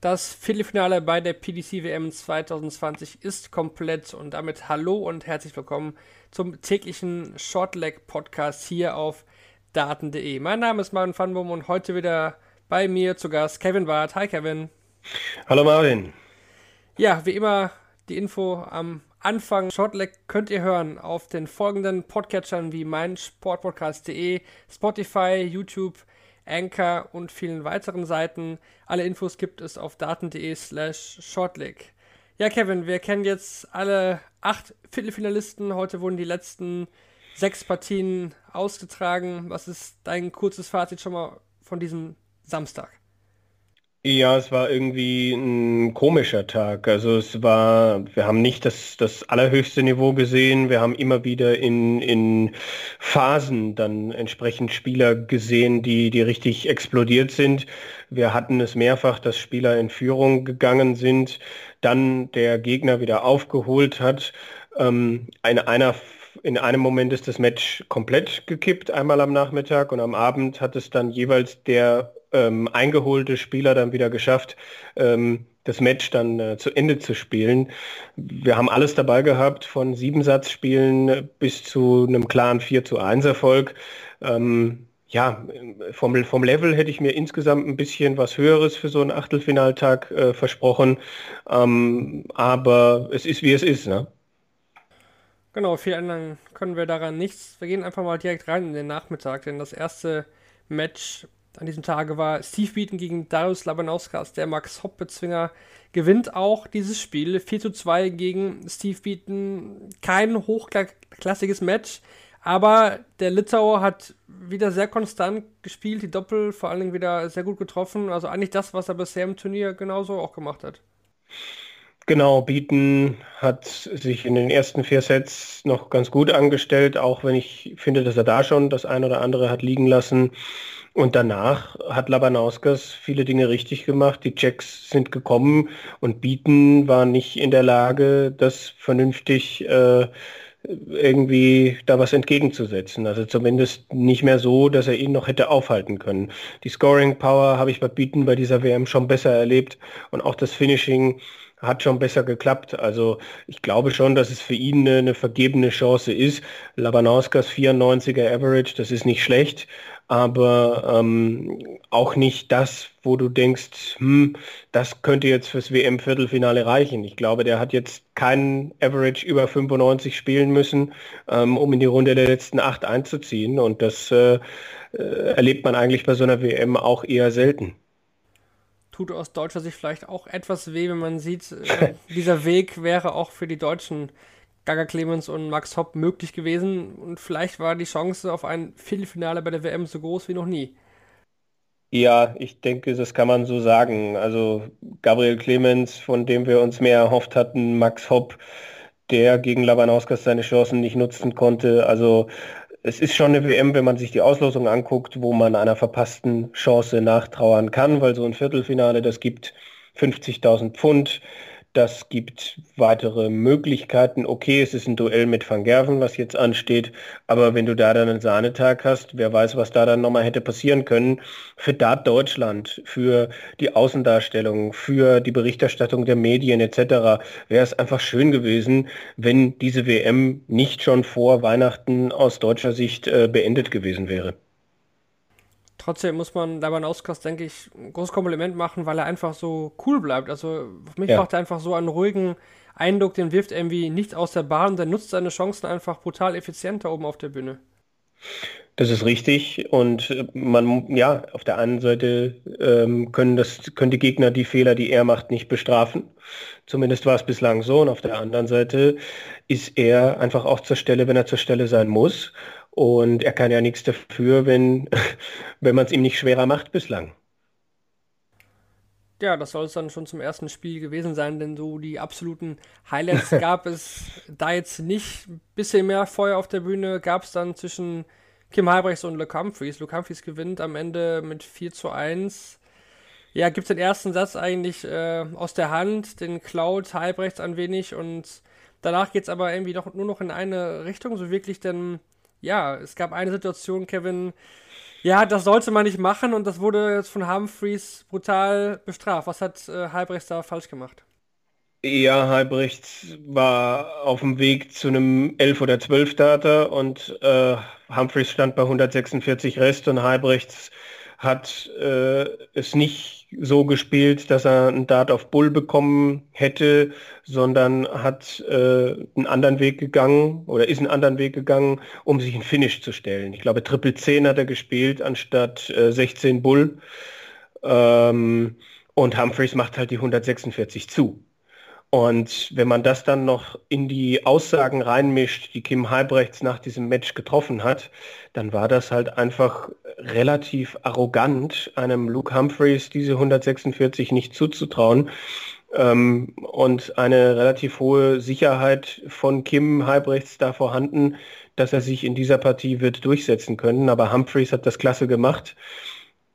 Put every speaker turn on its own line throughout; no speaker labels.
Das Viertelfinale bei der PDC WM 2020 ist komplett und damit hallo und herzlich willkommen zum täglichen Shortleg Podcast hier auf daten.de. Mein Name ist Marvin Fanbum und heute wieder bei mir zu Gast Kevin Ward. Hi Kevin.
Hallo Marvin.
Ja, wie immer die Info am Anfang. Shortleg könnt ihr hören auf den folgenden Podcatchern wie meinsportpodcast.de, Spotify, YouTube, Anchor und vielen weiteren Seiten. Alle Infos gibt es auf daten.de slash shortleg. Ja, Kevin, wir kennen jetzt alle acht Viertelfinalisten. Heute wurden die letzten sechs Partien ausgetragen. Was ist dein kurzes Fazit schon mal von diesem Samstag?
Ja, es war irgendwie ein komischer Tag. Also es war, wir haben nicht das, das allerhöchste Niveau gesehen. Wir haben immer wieder in, in Phasen dann entsprechend Spieler gesehen, die, die richtig explodiert sind. Wir hatten es mehrfach, dass Spieler in Führung gegangen sind, dann der Gegner wieder aufgeholt hat. Ähm, eine, einer in einem Moment ist das Match komplett gekippt, einmal am Nachmittag und am Abend hat es dann jeweils der ähm, eingeholte Spieler dann wieder geschafft, ähm, das Match dann äh, zu Ende zu spielen. Wir haben alles dabei gehabt, von Siebensatzspielen bis zu einem klaren 4 zu 1 Erfolg. Ähm, ja, vom, vom Level hätte ich mir insgesamt ein bisschen was Höheres für so einen Achtelfinaltag äh, versprochen. Ähm, aber es ist, wie es ist. Ne?
Genau, viel ändern können wir daran nichts. Wir gehen einfach mal direkt rein in den Nachmittag, denn das erste Match an diesem Tage war Steve Beaton gegen Darius Labanauskas. Der Max Hopp-Bezwinger gewinnt auch dieses Spiel. 4 zu 2 gegen Steve Beaton. Kein hochklassiges Match, aber der Litauer hat wieder sehr konstant gespielt, die Doppel vor allen Dingen wieder sehr gut getroffen. Also eigentlich das, was er bisher im Turnier genauso auch gemacht hat.
Genau, Beaton hat sich in den ersten vier Sets noch ganz gut angestellt, auch wenn ich finde, dass er da schon das ein oder andere hat liegen lassen. Und danach hat Labanauskas viele Dinge richtig gemacht. Die Checks sind gekommen und Bieten war nicht in der Lage, das vernünftig äh, irgendwie da was entgegenzusetzen. Also zumindest nicht mehr so, dass er ihn noch hätte aufhalten können. Die Scoring Power habe ich bei Bieten bei dieser WM schon besser erlebt und auch das Finishing hat schon besser geklappt. Also ich glaube schon, dass es für ihn eine, eine vergebene Chance ist. Labanauskas 94er Average, das ist nicht schlecht, aber ähm, auch nicht das, wo du denkst, hm, das könnte jetzt fürs WM-Viertelfinale reichen. Ich glaube, der hat jetzt keinen Average über 95 spielen müssen, ähm, um in die Runde der letzten acht einzuziehen. Und das äh, äh, erlebt man eigentlich bei so einer WM auch eher selten.
Tut aus deutscher Sicht vielleicht auch etwas weh, wenn man sieht, äh, dieser Weg wäre auch für die Deutschen Gaga Clemens und Max Hopp möglich gewesen und vielleicht war die Chance auf ein Viertelfinale bei der WM so groß wie noch nie.
Ja, ich denke, das kann man so sagen. Also Gabriel Clemens, von dem wir uns mehr erhofft hatten, Max Hopp, der gegen Labanauskas seine Chancen nicht nutzen konnte. Also es ist schon eine WM, wenn man sich die Auslosung anguckt, wo man einer verpassten Chance nachtrauern kann, weil so ein Viertelfinale, das gibt 50.000 Pfund. Das gibt weitere Möglichkeiten. Okay, es ist ein Duell mit Van Gerven, was jetzt ansteht, aber wenn du da dann einen Sahnetag hast, wer weiß, was da dann nochmal hätte passieren können. Für Dart Deutschland, für die Außendarstellung, für die Berichterstattung der Medien etc. wäre es einfach schön gewesen, wenn diese WM nicht schon vor Weihnachten aus deutscher Sicht äh, beendet gewesen wäre.
Trotzdem muss man Labanauskas, denke ich, ein großes Kompliment machen, weil er einfach so cool bleibt. Also für mich ja. macht er einfach so einen ruhigen Eindruck, den wirft er irgendwie nicht aus der Bahn, der nutzt seine Chancen einfach brutal effizient da oben auf der Bühne.
Das ist richtig und äh, man, ja, auf der einen Seite ähm, können, das, können die Gegner die Fehler, die er macht, nicht bestrafen. Zumindest war es bislang so und auf der anderen Seite ist er einfach auch zur Stelle, wenn er zur Stelle sein muss und er kann ja nichts dafür, wenn, wenn man es ihm nicht schwerer macht bislang.
Ja, das soll es dann schon zum ersten Spiel gewesen sein, denn so die absoluten Highlights gab es da jetzt nicht. Ein bisschen mehr Feuer auf der Bühne gab es dann zwischen Kim Halbrechts und Luke Humphreys. Gewinnt am Ende mit 4 zu 1. Ja, gibt den ersten Satz eigentlich äh, aus der Hand, den klaut Halbrechts ein wenig und danach geht es aber irgendwie doch nur noch in eine Richtung, so wirklich, denn ja, es gab eine Situation, Kevin, ja, das sollte man nicht machen und das wurde jetzt von Humphreys brutal bestraft. Was hat äh, Halbrechts da falsch gemacht?
Ja, Halbrechts war auf dem Weg zu einem 11 oder 12 Data und äh, Humphreys stand bei 146 Rest und Halbrechts hat äh, es nicht so gespielt, dass er einen Dart auf Bull bekommen hätte, sondern hat äh, einen anderen Weg gegangen oder ist einen anderen Weg gegangen, um sich einen Finish zu stellen. Ich glaube, Triple 10 hat er gespielt anstatt äh, 16 Bull. Ähm, und Humphreys macht halt die 146 zu. Und wenn man das dann noch in die Aussagen reinmischt, die Kim Halbrechts nach diesem Match getroffen hat, dann war das halt einfach relativ arrogant, einem Luke Humphreys diese 146 nicht zuzutrauen. Ähm, und eine relativ hohe Sicherheit von Kim Halbrechts da vorhanden, dass er sich in dieser Partie wird durchsetzen können. Aber Humphreys hat das klasse gemacht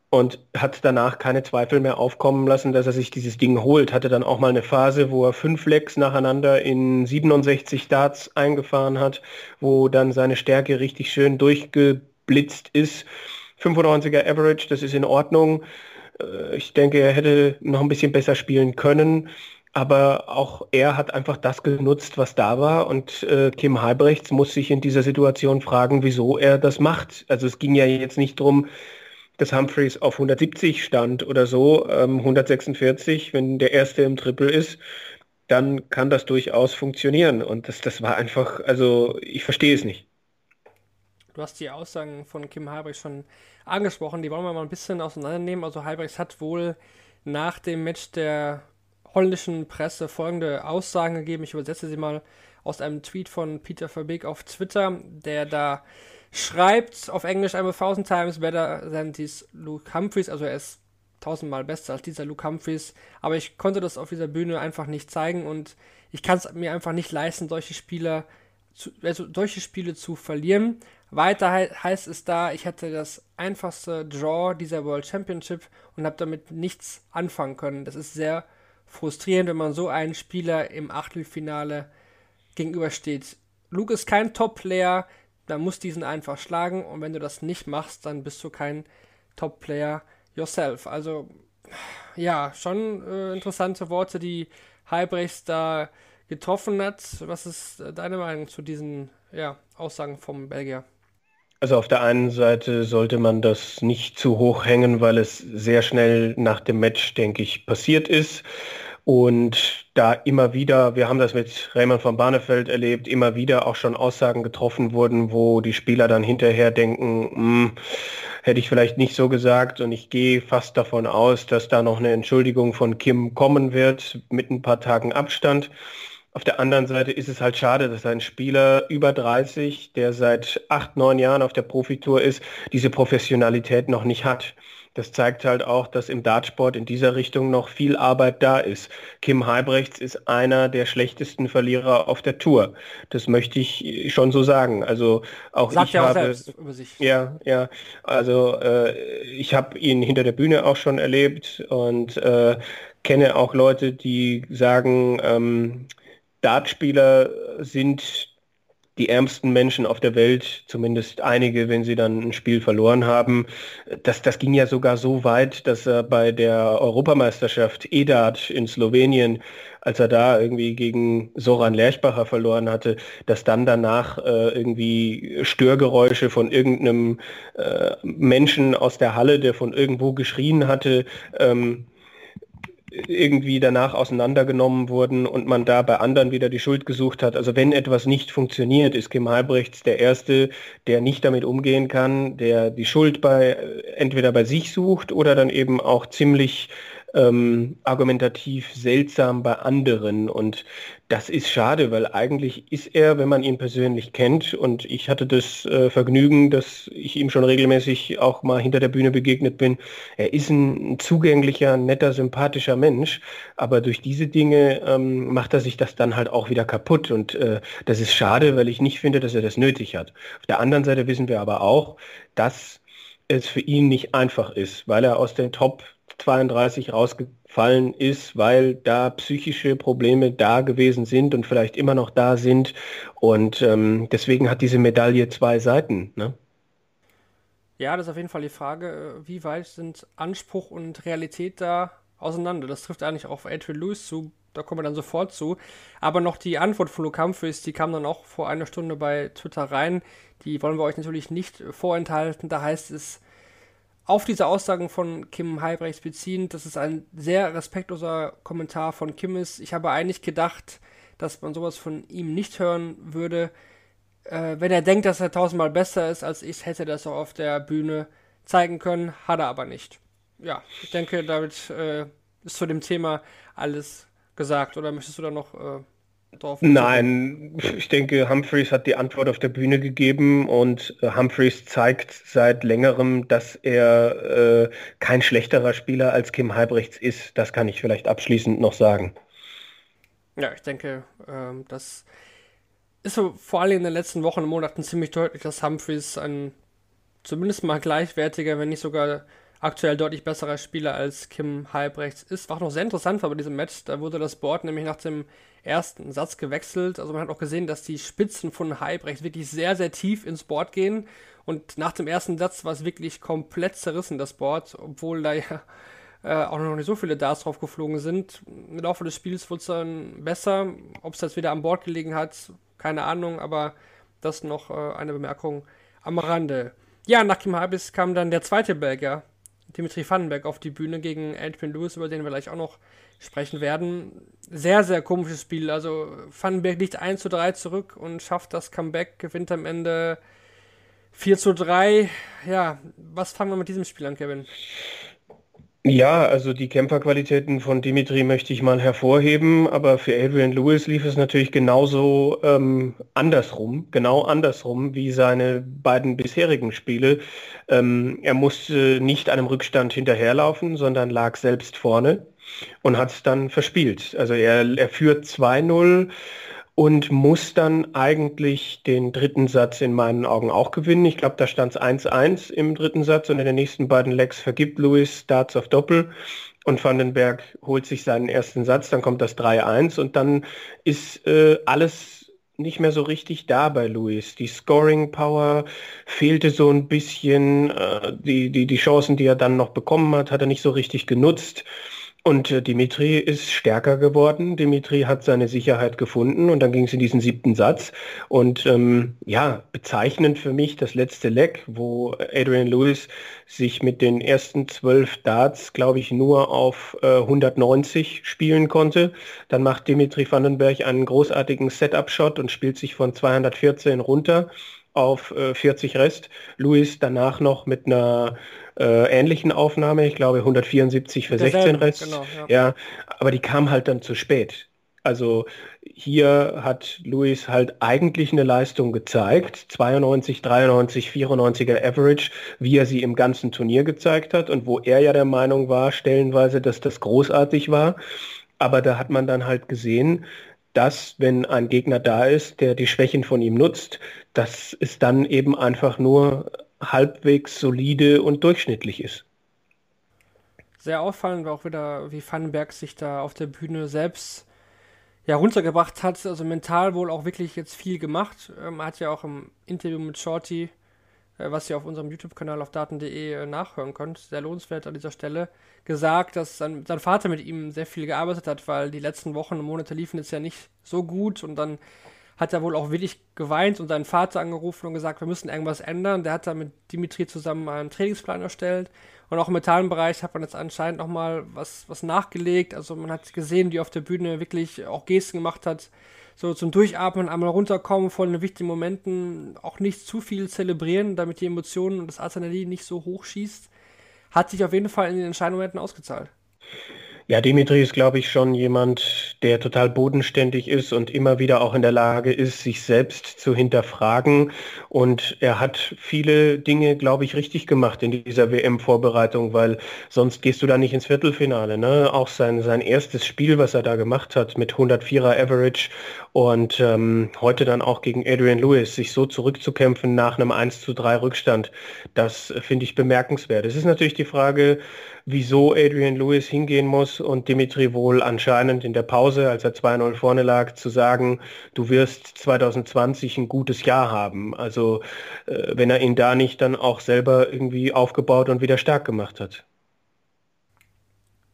und hat danach keine Zweifel mehr aufkommen lassen, dass er sich dieses Ding holt. Hatte dann auch mal eine Phase, wo er fünf Lecks nacheinander in 67 Darts eingefahren hat, wo dann seine Stärke richtig schön durchgeblitzt ist. 95er Average, das ist in Ordnung. Äh, ich denke, er hätte noch ein bisschen besser spielen können. Aber auch er hat einfach das genutzt, was da war. Und äh, Kim Halbrechts muss sich in dieser Situation fragen, wieso er das macht. Also es ging ja jetzt nicht darum, dass Humphreys auf 170 stand oder so, ähm, 146, wenn der erste im Triple ist, dann kann das durchaus funktionieren. Und das, das war einfach, also ich verstehe es nicht.
Du hast die Aussagen von Kim Halbrechts schon angesprochen, die wollen wir mal ein bisschen auseinandernehmen. Also Halbrechts hat wohl nach dem Match der holländischen Presse folgende Aussagen gegeben. Ich übersetze sie mal aus einem Tweet von Peter Verbeek auf Twitter, der da schreibt auf Englisch I'm a thousand times better than this Luke Humphreys, also er ist tausendmal besser als dieser Luke Humphreys, aber ich konnte das auf dieser Bühne einfach nicht zeigen und ich kann es mir einfach nicht leisten, solche Spieler zu, also solche Spiele zu verlieren. Weiter he heißt es da, ich hatte das einfachste Draw dieser World Championship und habe damit nichts anfangen können. Das ist sehr frustrierend, wenn man so einen Spieler im Achtelfinale gegenübersteht. Luke ist kein Top-Player, dann musst diesen einfach schlagen und wenn du das nicht machst, dann bist du kein Top-Player yourself. Also ja, schon äh, interessante Worte, die Halbrechts da getroffen hat. Was ist äh, deine Meinung zu diesen ja, Aussagen vom Belgier?
Also auf der einen Seite sollte man das nicht zu hoch hängen, weil es sehr schnell nach dem Match, denke ich, passiert ist. Und da immer wieder, wir haben das mit Raymond von Barnefeld erlebt, immer wieder auch schon Aussagen getroffen wurden, wo die Spieler dann hinterher denken, hm, hätte ich vielleicht nicht so gesagt. Und ich gehe fast davon aus, dass da noch eine Entschuldigung von Kim kommen wird mit ein paar Tagen Abstand. Auf der anderen Seite ist es halt schade, dass ein Spieler über 30, der seit acht, neun Jahren auf der Profitour ist, diese Professionalität noch nicht hat. Das zeigt halt auch, dass im Dartsport in dieser Richtung noch viel Arbeit da ist. Kim Halbrechts ist einer der schlechtesten Verlierer auf der Tour. Das möchte ich schon so sagen. Also auch Sagt ich habe auch ja ja also äh, ich habe ihn hinter der Bühne auch schon erlebt und äh, kenne auch Leute, die sagen, ähm, Dartspieler sind die ärmsten Menschen auf der Welt, zumindest einige, wenn sie dann ein Spiel verloren haben. Das, das ging ja sogar so weit, dass er bei der Europameisterschaft EDAT in Slowenien, als er da irgendwie gegen Soran Lerchbacher verloren hatte, dass dann danach äh, irgendwie Störgeräusche von irgendeinem äh, Menschen aus der Halle, der von irgendwo geschrien hatte, ähm, irgendwie danach auseinandergenommen wurden und man da bei anderen wieder die Schuld gesucht hat. Also wenn etwas nicht funktioniert, ist Kim Halbrechts der Erste, der nicht damit umgehen kann, der die Schuld bei entweder bei sich sucht oder dann eben auch ziemlich ähm, argumentativ seltsam bei anderen. Und das ist schade, weil eigentlich ist er, wenn man ihn persönlich kennt, und ich hatte das äh, Vergnügen, dass ich ihm schon regelmäßig auch mal hinter der Bühne begegnet bin, er ist ein zugänglicher, netter, sympathischer Mensch, aber durch diese Dinge ähm, macht er sich das dann halt auch wieder kaputt. Und äh, das ist schade, weil ich nicht finde, dass er das nötig hat. Auf der anderen Seite wissen wir aber auch, dass es für ihn nicht einfach ist, weil er aus den Top 32 rausgefallen ist, weil da psychische Probleme da gewesen sind und vielleicht immer noch da sind. Und ähm, deswegen hat diese Medaille zwei Seiten. Ne?
Ja, das ist auf jeden Fall die Frage, wie weit sind Anspruch und Realität da auseinander? Das trifft eigentlich auch auf Adrian Lewis zu, da kommen wir dann sofort zu. Aber noch die Antwort von Luke Humphries, die kam dann auch vor einer Stunde bei Twitter rein. Die wollen wir euch natürlich nicht vorenthalten. Da heißt es, auf diese Aussagen von Kim Heibrechts beziehend, das ist ein sehr respektloser Kommentar von Kim ist. Ich habe eigentlich gedacht, dass man sowas von ihm nicht hören würde. Äh, wenn er denkt, dass er tausendmal besser ist als ich, hätte er das auch auf der Bühne zeigen können, hat er aber nicht. Ja, ich denke, damit äh, ist zu dem Thema alles gesagt. Oder möchtest du da noch äh,
drauf? Nein, ich denke, Humphreys hat die Antwort auf der Bühne gegeben und äh, Humphreys zeigt seit längerem, dass er äh, kein schlechterer Spieler als Kim Halbrechts ist. Das kann ich vielleicht abschließend noch sagen.
Ja, ich denke, ähm, das ist so vor allem in den letzten Wochen und Monaten ziemlich deutlich, dass Humphreys ein zumindest mal gleichwertiger, wenn nicht sogar aktuell deutlich besserer Spieler als Kim Halbrechts ist. War auch noch sehr interessant war bei diesem Match. Da wurde das Board nämlich nach dem ersten Satz gewechselt. Also man hat auch gesehen, dass die Spitzen von Halbrechts wirklich sehr, sehr tief ins Board gehen. Und nach dem ersten Satz war es wirklich komplett zerrissen, das Board, obwohl da ja äh, auch noch nicht so viele Darts drauf geflogen sind. Im Laufe des Spiels wurde es dann besser. Ob es jetzt wieder am Board gelegen hat, keine Ahnung, aber das noch äh, eine Bemerkung am Rande. Ja, nach Kim Habis kam dann der zweite Belgier, Dimitri Vandenberg auf die Bühne gegen Adrian Lewis, über den wir gleich auch noch sprechen werden. Sehr, sehr komisches Spiel. Also Vandenberg liegt 1 zu 3 zurück und schafft das Comeback, gewinnt am Ende 4 zu 3. Ja, was fangen wir mit diesem Spiel an, Kevin?
Ja, also die Kämpferqualitäten von Dimitri möchte ich mal hervorheben, aber für Adrian Lewis lief es natürlich genauso ähm, andersrum, genau andersrum wie seine beiden bisherigen Spiele. Ähm, er musste nicht einem Rückstand hinterherlaufen, sondern lag selbst vorne und hat es dann verspielt. Also er, er führt 2-0 und muss dann eigentlich den dritten Satz in meinen Augen auch gewinnen. Ich glaube, da stand es 1-1 im dritten Satz und in den nächsten beiden Legs vergibt Louis Starts auf Doppel und Vandenberg holt sich seinen ersten Satz, dann kommt das 3-1 und dann ist äh, alles nicht mehr so richtig da bei Louis. Die Scoring Power fehlte so ein bisschen, äh, die, die, die Chancen, die er dann noch bekommen hat, hat er nicht so richtig genutzt. Und äh, Dimitri ist stärker geworden. Dimitri hat seine Sicherheit gefunden und dann ging es in diesen siebten Satz. Und ähm, ja, bezeichnend für mich das letzte Leck, wo Adrian Lewis sich mit den ersten zwölf Darts, glaube ich, nur auf äh, 190 spielen konnte. Dann macht Dimitri Vandenberg einen großartigen Setup-Shot und spielt sich von 214 runter auf äh, 40 Rest. Lewis danach noch mit einer äh, ähnlichen Aufnahme, ich glaube 174 für 16 Rest. Genau, ja. ja, aber die kam halt dann zu spät. Also hier hat Luis halt eigentlich eine Leistung gezeigt, 92, 93, 94er Average, wie er sie im ganzen Turnier gezeigt hat und wo er ja der Meinung war, stellenweise, dass das großartig war. Aber da hat man dann halt gesehen, dass wenn ein Gegner da ist, der die Schwächen von ihm nutzt, dass es dann eben einfach nur halbwegs solide und durchschnittlich ist.
Sehr auffallend war auch wieder, wie Vandenberg sich da auf der Bühne selbst ja, runtergebracht hat. Also mental wohl auch wirklich jetzt viel gemacht. Ähm, hat ja auch im Interview mit Shorty, äh, was ihr auf unserem YouTube-Kanal auf daten.de äh, nachhören könnt, sehr lohnenswert an dieser Stelle, gesagt, dass sein, sein Vater mit ihm sehr viel gearbeitet hat, weil die letzten Wochen und Monate liefen jetzt ja nicht so gut und dann hat er wohl auch wirklich geweint und seinen Vater angerufen und gesagt, wir müssen irgendwas ändern. Der hat da mit Dimitri zusammen einen Trainingsplan erstellt. Und auch im mentalen Bereich hat man jetzt anscheinend nochmal was, was nachgelegt. Also man hat gesehen, wie auf der Bühne wirklich auch Gesten gemacht hat, so zum Durchatmen, einmal runterkommen von den wichtigen Momenten, auch nicht zu viel zelebrieren, damit die Emotionen und das Adrenalin nicht so hoch schießt. Hat sich auf jeden Fall in den Entscheidungsmomenten ausgezahlt.
Ja, Dimitri ist, glaube ich, schon jemand, der total bodenständig ist und immer wieder auch in der Lage ist, sich selbst zu hinterfragen. Und er hat viele Dinge, glaube ich, richtig gemacht in dieser WM-Vorbereitung, weil sonst gehst du da nicht ins Viertelfinale. Ne? Auch sein, sein erstes Spiel, was er da gemacht hat mit 104er Average und ähm, heute dann auch gegen Adrian Lewis, sich so zurückzukämpfen nach einem 1 zu 3 Rückstand, das finde ich bemerkenswert. Es ist natürlich die Frage, wieso Adrian Lewis hingehen muss und Dimitri wohl anscheinend in der Pause, als er 2-0 vorne lag, zu sagen, du wirst 2020 ein gutes Jahr haben. Also äh, wenn er ihn da nicht dann auch selber irgendwie aufgebaut und wieder stark gemacht hat.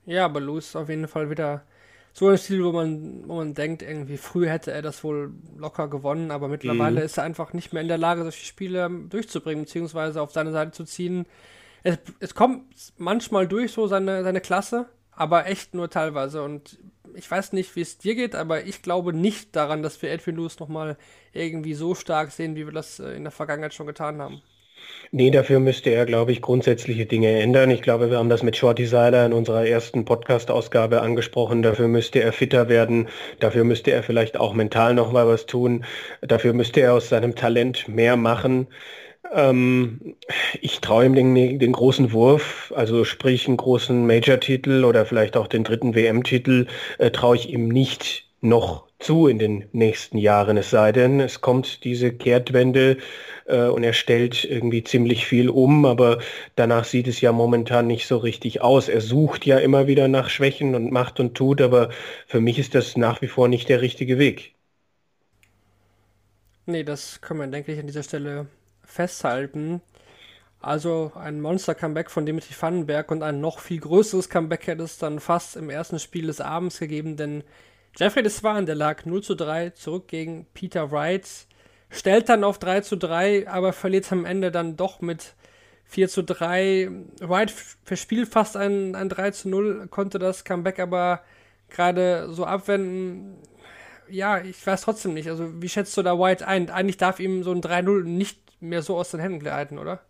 Ja, aber Lewis auf jeden Fall wieder so ein Stil, wo man, wo man denkt, irgendwie früher hätte er das wohl locker gewonnen, aber mittlerweile mhm. ist er einfach nicht mehr in der Lage, solche Spiele durchzubringen, beziehungsweise auf seine Seite zu ziehen es, es kommt manchmal durch, so seine, seine Klasse, aber echt nur teilweise. Und ich weiß nicht, wie es dir geht, aber ich glaube nicht daran, dass wir Edwin Lewis nochmal irgendwie so stark sehen, wie wir das äh, in der Vergangenheit schon getan haben.
Nee, dafür müsste er, glaube ich, grundsätzliche Dinge ändern. Ich glaube, wir haben das mit Shorty Seiler in unserer ersten Podcast-Ausgabe angesprochen. Dafür müsste er fitter werden. Dafür müsste er vielleicht auch mental noch mal was tun. Dafür müsste er aus seinem Talent mehr machen. Ähm, ich traue ihm den, den, großen Wurf, also sprich einen großen Major-Titel oder vielleicht auch den dritten WM-Titel, äh, traue ich ihm nicht noch zu in den nächsten Jahren. Es sei denn, es kommt diese Kehrtwende äh, und er stellt irgendwie ziemlich viel um, aber danach sieht es ja momentan nicht so richtig aus. Er sucht ja immer wieder nach Schwächen und macht und tut, aber für mich ist das nach wie vor nicht der richtige Weg.
Nee, das kann man, denke ich, an dieser Stelle festhalten. Also ein Monster-Comeback von Dimitri Vandenberg und ein noch viel größeres Comeback hätte es dann fast im ersten Spiel des Abends gegeben, denn Jeffrey Deswan, der lag 0 zu 3 zurück gegen Peter Wright, stellt dann auf 3 zu 3, aber verliert am Ende dann doch mit 4 zu 3. Wright verspielt fast ein, ein 3 zu 0, konnte das Comeback aber gerade so abwenden. Ja, ich weiß trotzdem nicht. Also, wie schätzt du da White ein? Eigentlich darf ihm so ein 3-0 nicht mehr so aus den Händen gleiten, oder?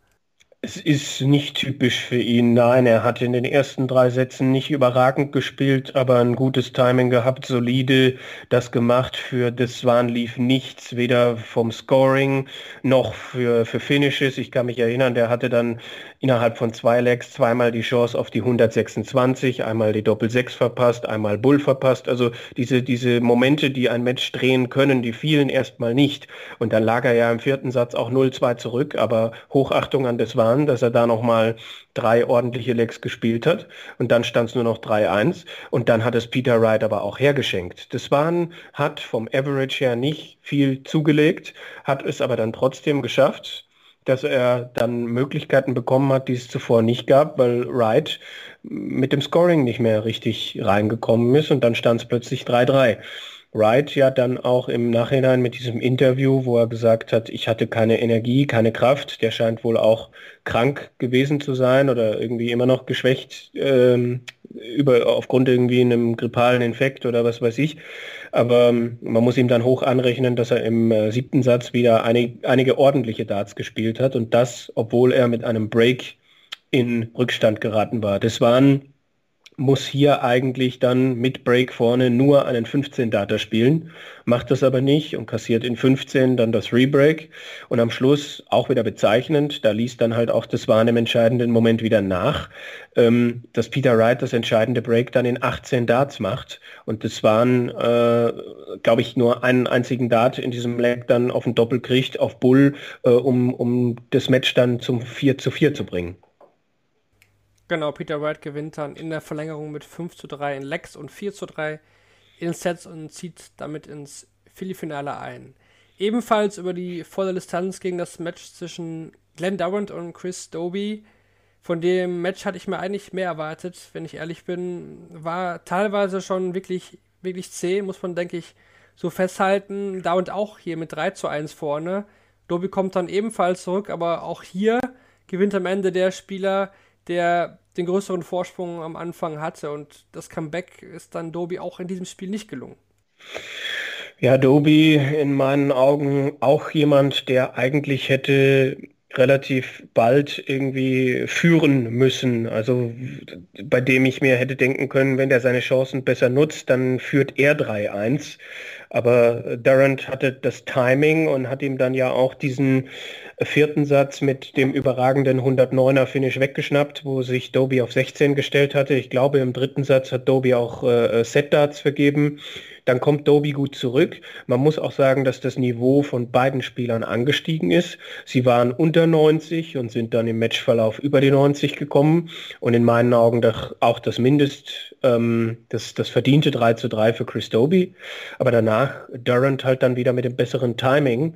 Es ist nicht typisch für ihn. Nein, er hat in den ersten drei Sätzen nicht überragend gespielt, aber ein gutes Timing gehabt, solide das gemacht. Für Deswan lief nichts, weder vom Scoring noch für, für Finishes. Ich kann mich erinnern, der hatte dann innerhalb von zwei Legs zweimal die Chance auf die 126, einmal die Doppel-6 verpasst, einmal Bull verpasst. Also diese, diese Momente, die ein Match drehen können, die fielen erstmal nicht. Und dann lag er ja im vierten Satz auch 0-2 zurück, aber Hochachtung an Deswan waren, dass er da nochmal drei ordentliche Lecks gespielt hat und dann stand es nur noch 3-1 und dann hat es Peter Wright aber auch hergeschenkt. Das waren, hat vom Average her nicht viel zugelegt, hat es aber dann trotzdem geschafft, dass er dann Möglichkeiten bekommen hat, die es zuvor nicht gab, weil Wright mit dem Scoring nicht mehr richtig reingekommen ist und dann stand es plötzlich 3-3. Wright ja dann auch im Nachhinein mit diesem Interview, wo er gesagt hat, ich hatte keine Energie, keine Kraft. Der scheint wohl auch krank gewesen zu sein oder irgendwie immer noch geschwächt ähm, über, aufgrund irgendwie einem grippalen Infekt oder was weiß ich. Aber ähm, man muss ihm dann hoch anrechnen, dass er im äh, siebten Satz wieder einig, einige ordentliche Darts gespielt hat und das, obwohl er mit einem Break in Rückstand geraten war. Das waren muss hier eigentlich dann mit Break vorne nur einen 15 Data spielen, macht das aber nicht und kassiert in 15 dann das Rebreak und am Schluss auch wieder bezeichnend, da liest dann halt auch das Wahn im entscheidenden Moment wieder nach, ähm, dass Peter Wright das entscheidende Break dann in 18 Darts macht und das waren, äh, glaube ich, nur einen einzigen Dart in diesem Leg dann auf den Doppel kriegt, auf Bull, äh, um, um das Match dann zum 4 zu 4 zu bringen.
Genau, Peter Wright gewinnt dann in der Verlängerung mit 5 zu 3 in Lex und 4 zu 3 in Sets und zieht damit ins Philly-Finale ein. Ebenfalls über die volle Distanz ging das Match zwischen Glenn Durant und Chris Doby. Von dem Match hatte ich mir eigentlich mehr erwartet, wenn ich ehrlich bin. War teilweise schon wirklich, wirklich zäh, muss man, denke ich, so festhalten. Durant auch hier mit 3 zu 1 vorne. Doby kommt dann ebenfalls zurück, aber auch hier gewinnt am Ende der Spieler, der den größeren Vorsprung am Anfang hatte. Und das Comeback ist dann Doby auch in diesem Spiel nicht gelungen.
Ja, Doby in meinen Augen auch jemand, der eigentlich hätte relativ bald irgendwie führen müssen. Also bei dem ich mir hätte denken können, wenn er seine Chancen besser nutzt, dann führt er 3-1. Aber Durant hatte das Timing und hat ihm dann ja auch diesen vierten Satz mit dem überragenden 109er Finish weggeschnappt, wo sich Doby auf 16 gestellt hatte. Ich glaube, im dritten Satz hat Doby auch äh, Set-Darts vergeben. Dann kommt Doby gut zurück. Man muss auch sagen, dass das Niveau von beiden Spielern angestiegen ist. Sie waren unter 90 und sind dann im Matchverlauf über die 90 gekommen. Und in meinen Augen auch das Mindest, ähm, das, das verdiente 3 zu 3 für Chris Doby. Aber danach Durant halt dann wieder mit dem besseren Timing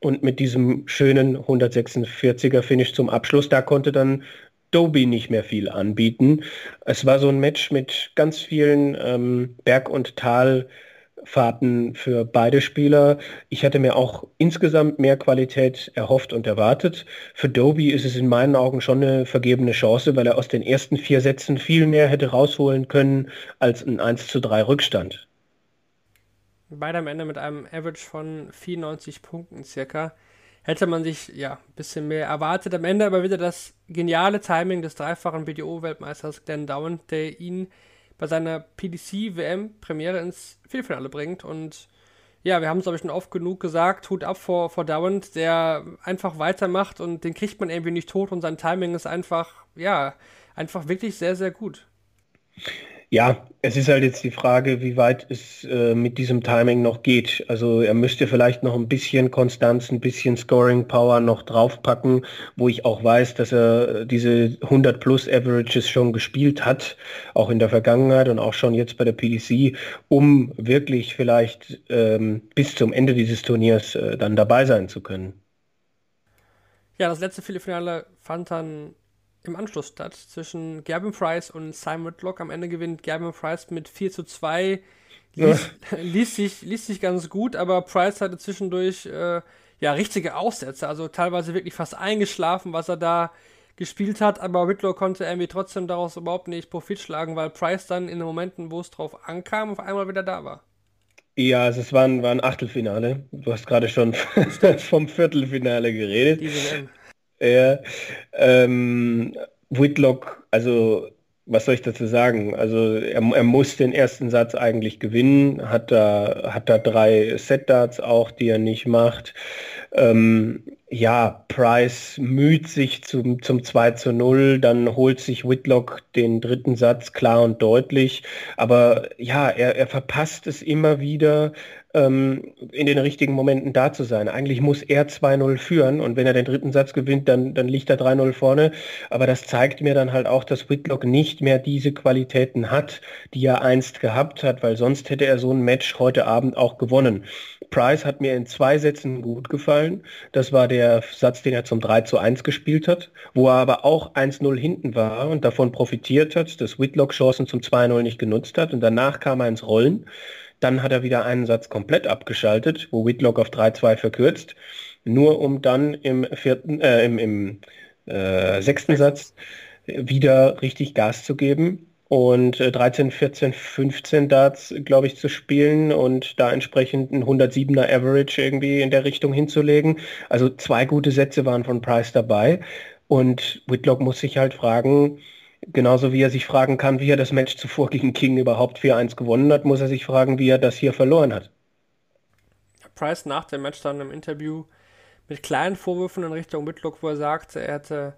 und mit diesem schönen 146er Finish zum Abschluss. Da konnte dann Doby nicht mehr viel anbieten. Es war so ein Match mit ganz vielen ähm, Berg- und Talfahrten für beide Spieler. Ich hatte mir auch insgesamt mehr Qualität erhofft und erwartet. Für Doby ist es in meinen Augen schon eine vergebene Chance, weil er aus den ersten vier Sätzen viel mehr hätte rausholen können als ein 1 zu 3 Rückstand.
Beide am Ende mit einem Average von 94 Punkten circa hätte man sich ja ein bisschen mehr erwartet. Am Ende aber wieder das geniale Timing des dreifachen BDO-Weltmeisters Glenn Dowen, der ihn bei seiner PDC-WM-Premiere ins Viertelfinale bringt. Und ja, wir haben es, glaube ich, schon oft genug gesagt, Hut ab vor, vor Dowen, der einfach weitermacht und den kriegt man irgendwie nicht tot und sein Timing ist einfach, ja, einfach wirklich sehr, sehr gut.
Ja, es ist halt jetzt die Frage, wie weit es äh, mit diesem Timing noch geht. Also er müsste vielleicht noch ein bisschen Konstanz, ein bisschen Scoring Power noch draufpacken, wo ich auch weiß, dass er diese 100 plus Averages schon gespielt hat, auch in der Vergangenheit und auch schon jetzt bei der PDC, um wirklich vielleicht ähm, bis zum Ende dieses Turniers äh, dann dabei sein zu können.
Ja, das letzte Viertelfinale fand dann im Anschluss statt zwischen Gavin Price und Simon Whitlock. Am Ende gewinnt Gavin Price mit 4 zu 2. Lies, liest, sich, liest sich ganz gut, aber Price hatte zwischendurch äh, ja richtige Aussätze, also teilweise wirklich fast eingeschlafen, was er da gespielt hat, aber Whitlock konnte irgendwie trotzdem daraus überhaupt nicht Profit schlagen, weil Price dann in den Momenten, wo es drauf ankam, auf einmal wieder da war.
Ja, also es war ein, war ein Achtelfinale. Du hast gerade schon vom Viertelfinale geredet. Diese ja, ähm, Whitlock, also was soll ich dazu sagen? Also er, er, muss den ersten Satz eigentlich gewinnen, hat da, hat da drei Set-Darts auch, die er nicht macht. Ähm, ja, Price müht sich zum, zum 2 zu 0, dann holt sich Whitlock den dritten Satz klar und deutlich. Aber ja, er, er verpasst es immer wieder, ähm, in den richtigen Momenten da zu sein. Eigentlich muss er 2-0 führen und wenn er den dritten Satz gewinnt, dann, dann liegt er 3-0 vorne. Aber das zeigt mir dann halt auch, dass Whitlock nicht mehr diese Qualitäten hat, die er einst gehabt hat, weil sonst hätte er so ein Match heute Abend auch gewonnen. Price hat mir in zwei Sätzen gut gefallen. Das war der Satz, den er zum 3 zu 1 gespielt hat, wo er aber auch 1-0 hinten war und davon profitiert hat, dass Whitlock Chancen zum 2-0 nicht genutzt hat und danach kam er ins Rollen. Dann hat er wieder einen Satz komplett abgeschaltet, wo Whitlock auf 3-2 verkürzt, nur um dann im vierten, äh, im, im äh, sechsten Satz wieder richtig Gas zu geben und äh, 13, 14, 15 Darts, glaube ich, zu spielen und da entsprechend ein 107er Average irgendwie in der Richtung hinzulegen. Also zwei gute Sätze waren von Price dabei. Und Whitlock muss sich halt fragen, Genauso wie er sich fragen kann, wie er das Match zuvor gegen King überhaupt 4-1 gewonnen hat, muss er sich fragen, wie er das hier verloren hat.
Price nach dem Match dann im Interview mit kleinen Vorwürfen in Richtung Whitlock, wo er sagte, er hätte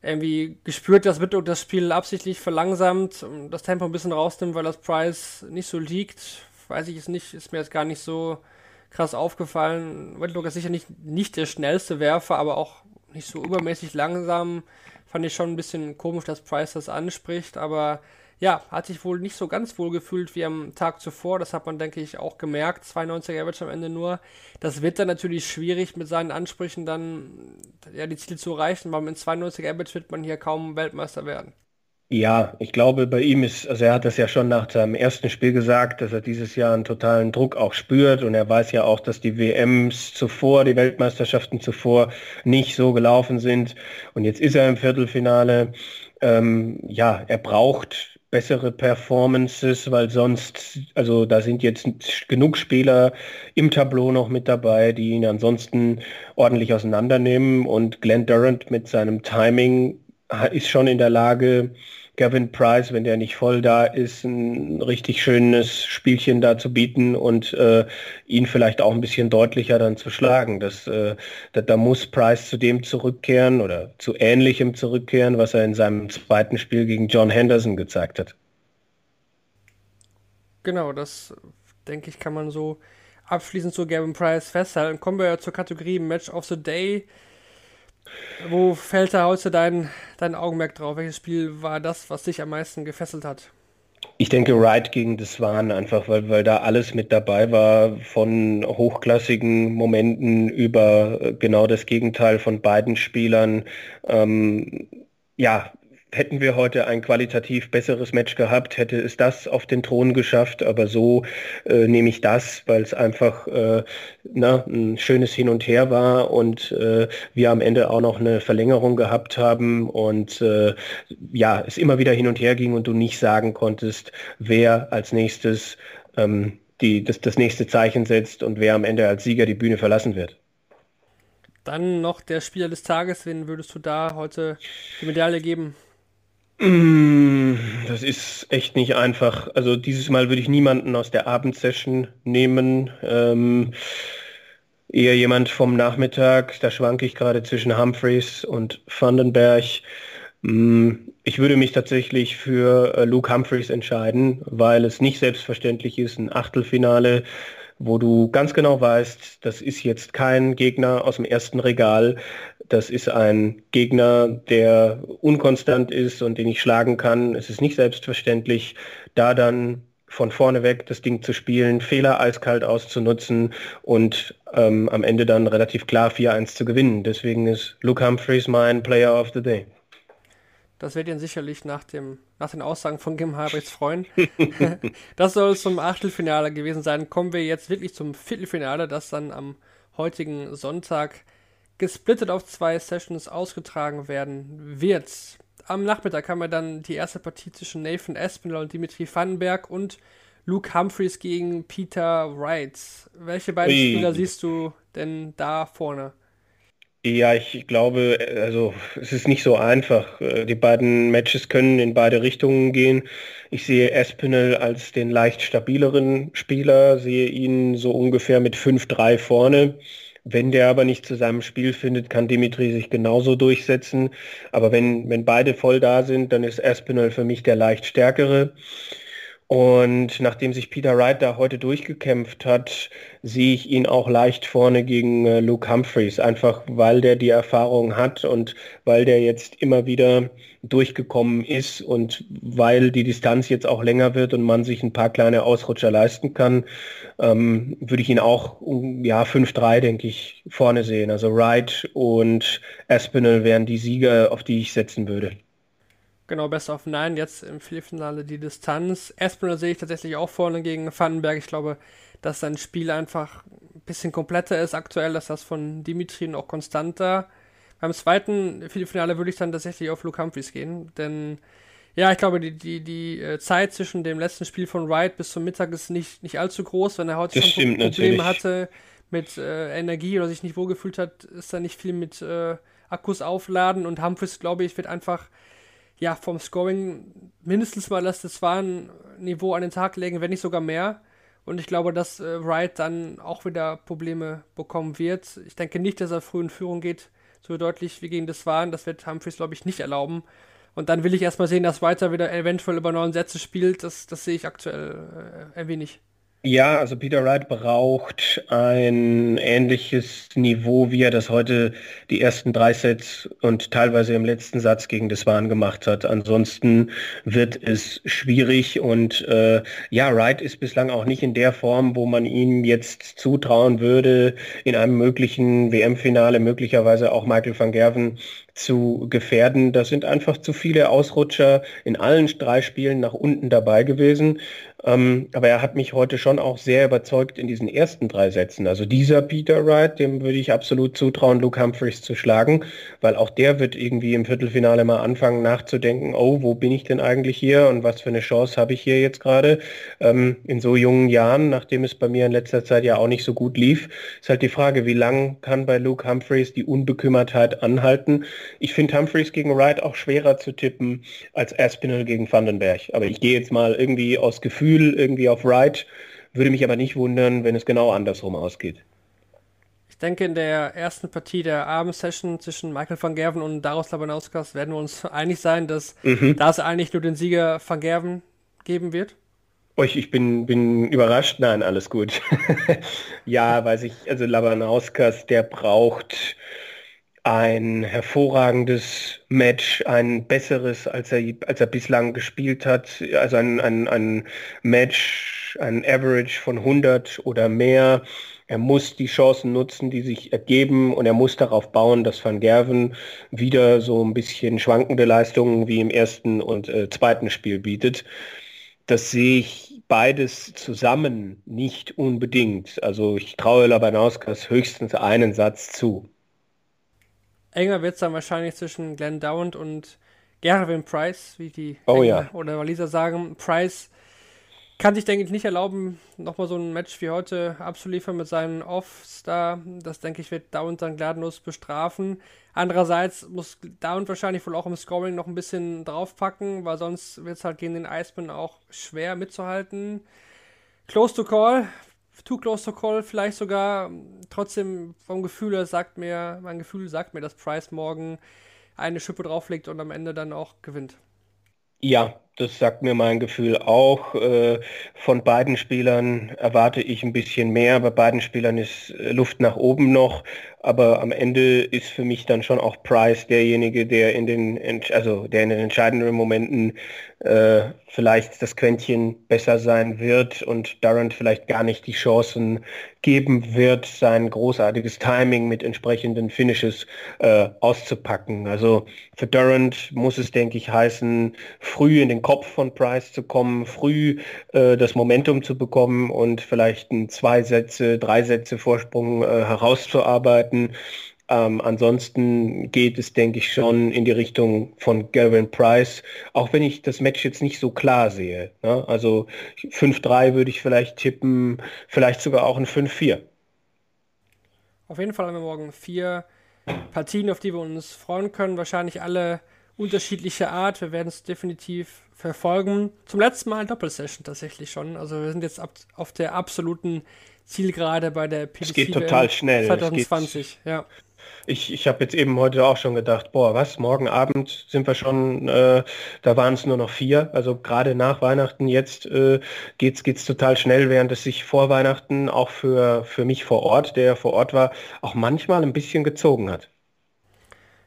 irgendwie gespürt, dass Whitlock das Spiel absichtlich verlangsamt das Tempo ein bisschen rausnimmt, weil das Price nicht so liegt. Weiß ich es nicht, ist mir jetzt gar nicht so krass aufgefallen. Whitlock ist sicher nicht, nicht der schnellste Werfer, aber auch nicht so übermäßig langsam. Fand ich schon ein bisschen komisch, dass Price das anspricht, aber ja, hat sich wohl nicht so ganz wohl gefühlt wie am Tag zuvor. Das hat man, denke ich, auch gemerkt. 92er Average am Ende nur. Das wird dann natürlich schwierig, mit seinen Ansprüchen dann ja, die Ziele zu erreichen, weil mit 92er Average wird man hier kaum Weltmeister werden.
Ja, ich glaube, bei ihm ist, also er hat das ja schon nach seinem ersten Spiel gesagt, dass er dieses Jahr einen totalen Druck auch spürt. Und er weiß ja auch, dass die WMs zuvor, die Weltmeisterschaften zuvor nicht so gelaufen sind. Und jetzt ist er im Viertelfinale. Ähm, ja, er braucht bessere Performances, weil sonst, also da sind jetzt genug Spieler im Tableau noch mit dabei, die ihn ansonsten ordentlich auseinandernehmen. Und Glenn Durant mit seinem Timing ist schon in der Lage, Gavin Price, wenn der nicht voll da ist, ein richtig schönes Spielchen da zu bieten und äh, ihn vielleicht auch ein bisschen deutlicher dann zu schlagen. Das, äh, da, da, muss Price zu dem zurückkehren oder zu ähnlichem zurückkehren, was er in seinem zweiten Spiel gegen John Henderson gezeigt hat.
Genau, das denke ich, kann man so abschließend zu Gavin Price festhalten. Kommen wir zur Kategorie Match of the Day. Wo fällt da heute dein, dein Augenmerk drauf? Welches Spiel war das, was dich am meisten gefesselt hat?
Ich denke Wright gegen das waren einfach, weil, weil da alles mit dabei war, von hochklassigen Momenten über äh, genau das Gegenteil von beiden Spielern. Ähm, ja, hätten wir heute ein qualitativ besseres Match gehabt, hätte es das auf den Thron geschafft. Aber so äh, nehme ich das, weil es einfach äh, na, ein schönes Hin und Her war und äh, wir am Ende auch noch eine Verlängerung gehabt haben und äh, ja, es immer wieder hin und her ging und du nicht sagen konntest, wer als nächstes ähm, die, das, das nächste Zeichen setzt und wer am Ende als Sieger die Bühne verlassen wird.
Dann noch der Spieler des Tages, wen würdest du da heute die Medaille geben?
Mm, das ist echt nicht einfach. Also dieses Mal würde ich niemanden aus der Abendsession nehmen. Ähm, eher jemand vom Nachmittag. Da schwanke ich gerade zwischen Humphreys und Vandenberg. Mm, ich würde mich tatsächlich für äh, Luke Humphreys entscheiden, weil es nicht selbstverständlich ist, ein Achtelfinale wo du ganz genau weißt, das ist jetzt kein Gegner aus dem ersten Regal, das ist ein Gegner, der unkonstant ist und den ich schlagen kann. Es ist nicht selbstverständlich, da dann von vorne weg das Ding zu spielen, Fehler eiskalt auszunutzen und ähm, am Ende dann relativ klar 4-1 zu gewinnen. Deswegen ist Luke Humphreys mein Player of the Day.
Das wird ihn sicherlich nach, dem, nach den Aussagen von Kim Halbrechts freuen. das soll es zum Achtelfinale gewesen sein. Kommen wir jetzt wirklich zum Viertelfinale, das dann am heutigen Sonntag gesplittet auf zwei Sessions ausgetragen werden wird. Am Nachmittag haben wir dann die erste Partie zwischen Nathan Espinel und Dimitri Vandenberg und Luke Humphreys gegen Peter Wright. Welche beiden Ui. Spieler siehst du denn da vorne?
Ja, ich glaube, also es ist nicht so einfach. Die beiden Matches können in beide Richtungen gehen. Ich sehe Espinel als den leicht stabileren Spieler, sehe ihn so ungefähr mit 5-3 vorne. Wenn der aber nicht zu seinem Spiel findet, kann Dimitri sich genauso durchsetzen. Aber wenn, wenn beide voll da sind, dann ist Espinel für mich der leicht stärkere. Und nachdem sich Peter Wright da heute durchgekämpft hat, sehe ich ihn auch leicht vorne gegen äh, Luke Humphreys, einfach weil der die Erfahrung hat und weil der jetzt immer wieder durchgekommen ist und weil die Distanz jetzt auch länger wird und man sich ein paar kleine Ausrutscher leisten kann, ähm, würde ich ihn auch ja 5-3, denke ich, vorne sehen. Also Wright und Aspinall wären die Sieger, auf die ich setzen würde.
Genau, Best of Nine, jetzt im Viertelfinale die Distanz. Espinel sehe ich tatsächlich auch vorne gegen Vandenberg. Ich glaube, dass sein Spiel einfach ein bisschen kompletter ist aktuell, dass das von Dimitri noch konstanter. Beim zweiten Viertelfinale würde ich dann tatsächlich auf Luke Humphries gehen, denn ja, ich glaube, die, die, die äh, Zeit zwischen dem letzten Spiel von Wright bis zum Mittag ist nicht, nicht allzu groß. Wenn er heute das schon Probleme natürlich. hatte mit äh, Energie oder sich nicht wohlgefühlt hat, ist da nicht viel mit äh, Akkus aufladen und Humphries, glaube ich, wird einfach ja, vom Scoring mindestens mal das Zwan-Niveau an den Tag legen, wenn nicht sogar mehr. Und ich glaube, dass äh, Wright dann auch wieder Probleme bekommen wird. Ich denke nicht, dass er früh in Führung geht, so deutlich wie gegen das Waren. Das wird Humphries, glaube ich, nicht erlauben. Und dann will ich erstmal sehen, dass Wright wieder eventuell über neun Sätze spielt. Das, das sehe ich aktuell äh, ein wenig.
Ja, also Peter Wright braucht ein ähnliches Niveau, wie er das heute die ersten drei Sets und teilweise im letzten Satz gegen das Deswan gemacht hat. Ansonsten wird es schwierig und äh, ja, Wright ist bislang auch nicht in der Form, wo man ihm jetzt zutrauen würde, in einem möglichen WM-Finale möglicherweise auch Michael van Gerven zu gefährden. Da sind einfach zu viele Ausrutscher in allen drei Spielen nach unten dabei gewesen. Ähm, aber er hat mich heute schon auch sehr überzeugt in diesen ersten drei Sätzen. Also dieser Peter Wright, dem würde ich absolut zutrauen, Luke Humphreys zu schlagen, weil auch der wird irgendwie im Viertelfinale mal anfangen nachzudenken, oh, wo bin ich denn eigentlich hier und was für eine Chance habe ich hier jetzt gerade? Ähm, in so jungen Jahren, nachdem es bei mir in letzter Zeit ja auch nicht so gut lief, ist halt die Frage, wie lang kann bei Luke Humphreys die Unbekümmertheit anhalten? Ich finde Humphreys gegen Wright auch schwerer zu tippen als Aspinall gegen Vandenberg. Aber ich gehe jetzt mal irgendwie aus Gefühl Gefühl irgendwie auf Right. Würde mich aber nicht wundern, wenn es genau andersrum ausgeht.
Ich denke, in der ersten Partie der Abendsession zwischen Michael van Gerven und Darius Labanauskas werden wir uns einig sein, dass mhm. da es eigentlich nur den Sieger van Gerven geben wird.
Ich, ich bin, bin überrascht. Nein, alles gut. ja, weiß ich, also Labanauskas, der braucht ein hervorragendes Match, ein besseres, als er, als er bislang gespielt hat. Also ein, ein, ein Match, ein Average von 100 oder mehr. Er muss die Chancen nutzen, die sich ergeben und er muss darauf bauen, dass Van Gerven wieder so ein bisschen schwankende Leistungen wie im ersten und äh, zweiten Spiel bietet. Das sehe ich beides zusammen nicht unbedingt. Also ich traue Labanauskas höchstens einen Satz zu.
Enger wird es dann wahrscheinlich zwischen Glenn Dowand und Gerwin Price, wie die
oh, ja.
oder Waliser sagen. Price kann sich, denke ich, nicht erlauben, nochmal so ein Match wie heute abzuliefern mit seinem Off-Star. Das, denke ich, wird Dowand dann gnadenlos bestrafen. Andererseits muss Dowand wahrscheinlich wohl auch im Scoring noch ein bisschen draufpacken, weil sonst wird es halt gegen den Iceman auch schwer mitzuhalten. Close to call, too close to call, vielleicht sogar trotzdem vom Gefühl sagt mir, mein Gefühl sagt mir, dass Price morgen eine Schippe drauflegt und am Ende dann auch gewinnt.
Ja, das sagt mir mein Gefühl auch. Äh, von beiden Spielern erwarte ich ein bisschen mehr. Bei beiden Spielern ist äh, Luft nach oben noch. Aber am Ende ist für mich dann schon auch Price derjenige, der in den, also der in den entscheidenden Momenten äh, vielleicht das Quäntchen besser sein wird und Durant vielleicht gar nicht die Chancen geben wird, sein großartiges Timing mit entsprechenden Finishes äh, auszupacken. Also für Durant muss es, denke ich, heißen, früh in den Kopf von Price zu kommen, früh äh, das Momentum zu bekommen und vielleicht ein zwei Sätze, drei Sätze Vorsprung äh, herauszuarbeiten. Ähm, ansonsten geht es, denke ich, schon in die Richtung von Gavin Price, auch wenn ich das Match jetzt nicht so klar sehe. Ne? Also 5-3 würde ich vielleicht tippen, vielleicht sogar auch ein 5-4.
Auf jeden Fall haben wir morgen vier Partien, auf die wir uns freuen können. Wahrscheinlich alle unterschiedlicher Art. Wir werden es definitiv verfolgen. Zum letzten Mal Doppelsession tatsächlich schon. Also wir sind jetzt ab, auf der absoluten Zielgerade bei der
PDC. Es geht total schnell.
2020, ja.
Ich, ich habe jetzt eben heute auch schon gedacht, boah, was, morgen Abend sind wir schon, äh, da waren es nur noch vier. Also gerade nach Weihnachten jetzt äh, geht's geht's total schnell, während es sich vor Weihnachten auch für, für mich vor Ort, der vor Ort war, auch manchmal ein bisschen gezogen hat.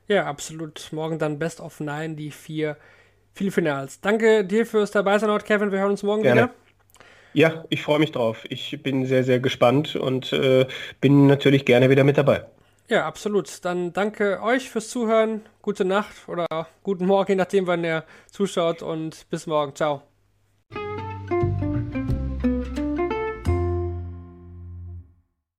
Ja, absolut. Morgen dann Best of Nine, die vier Finals. Danke dir fürs dabei sein, Kevin. Wir hören uns morgen Gerne. wieder.
Ja, ich freue mich drauf. Ich bin sehr, sehr gespannt und äh, bin natürlich gerne wieder mit dabei.
Ja, absolut. Dann danke euch fürs Zuhören. Gute Nacht oder guten Morgen, je nachdem, wann ihr zuschaut und bis morgen. Ciao.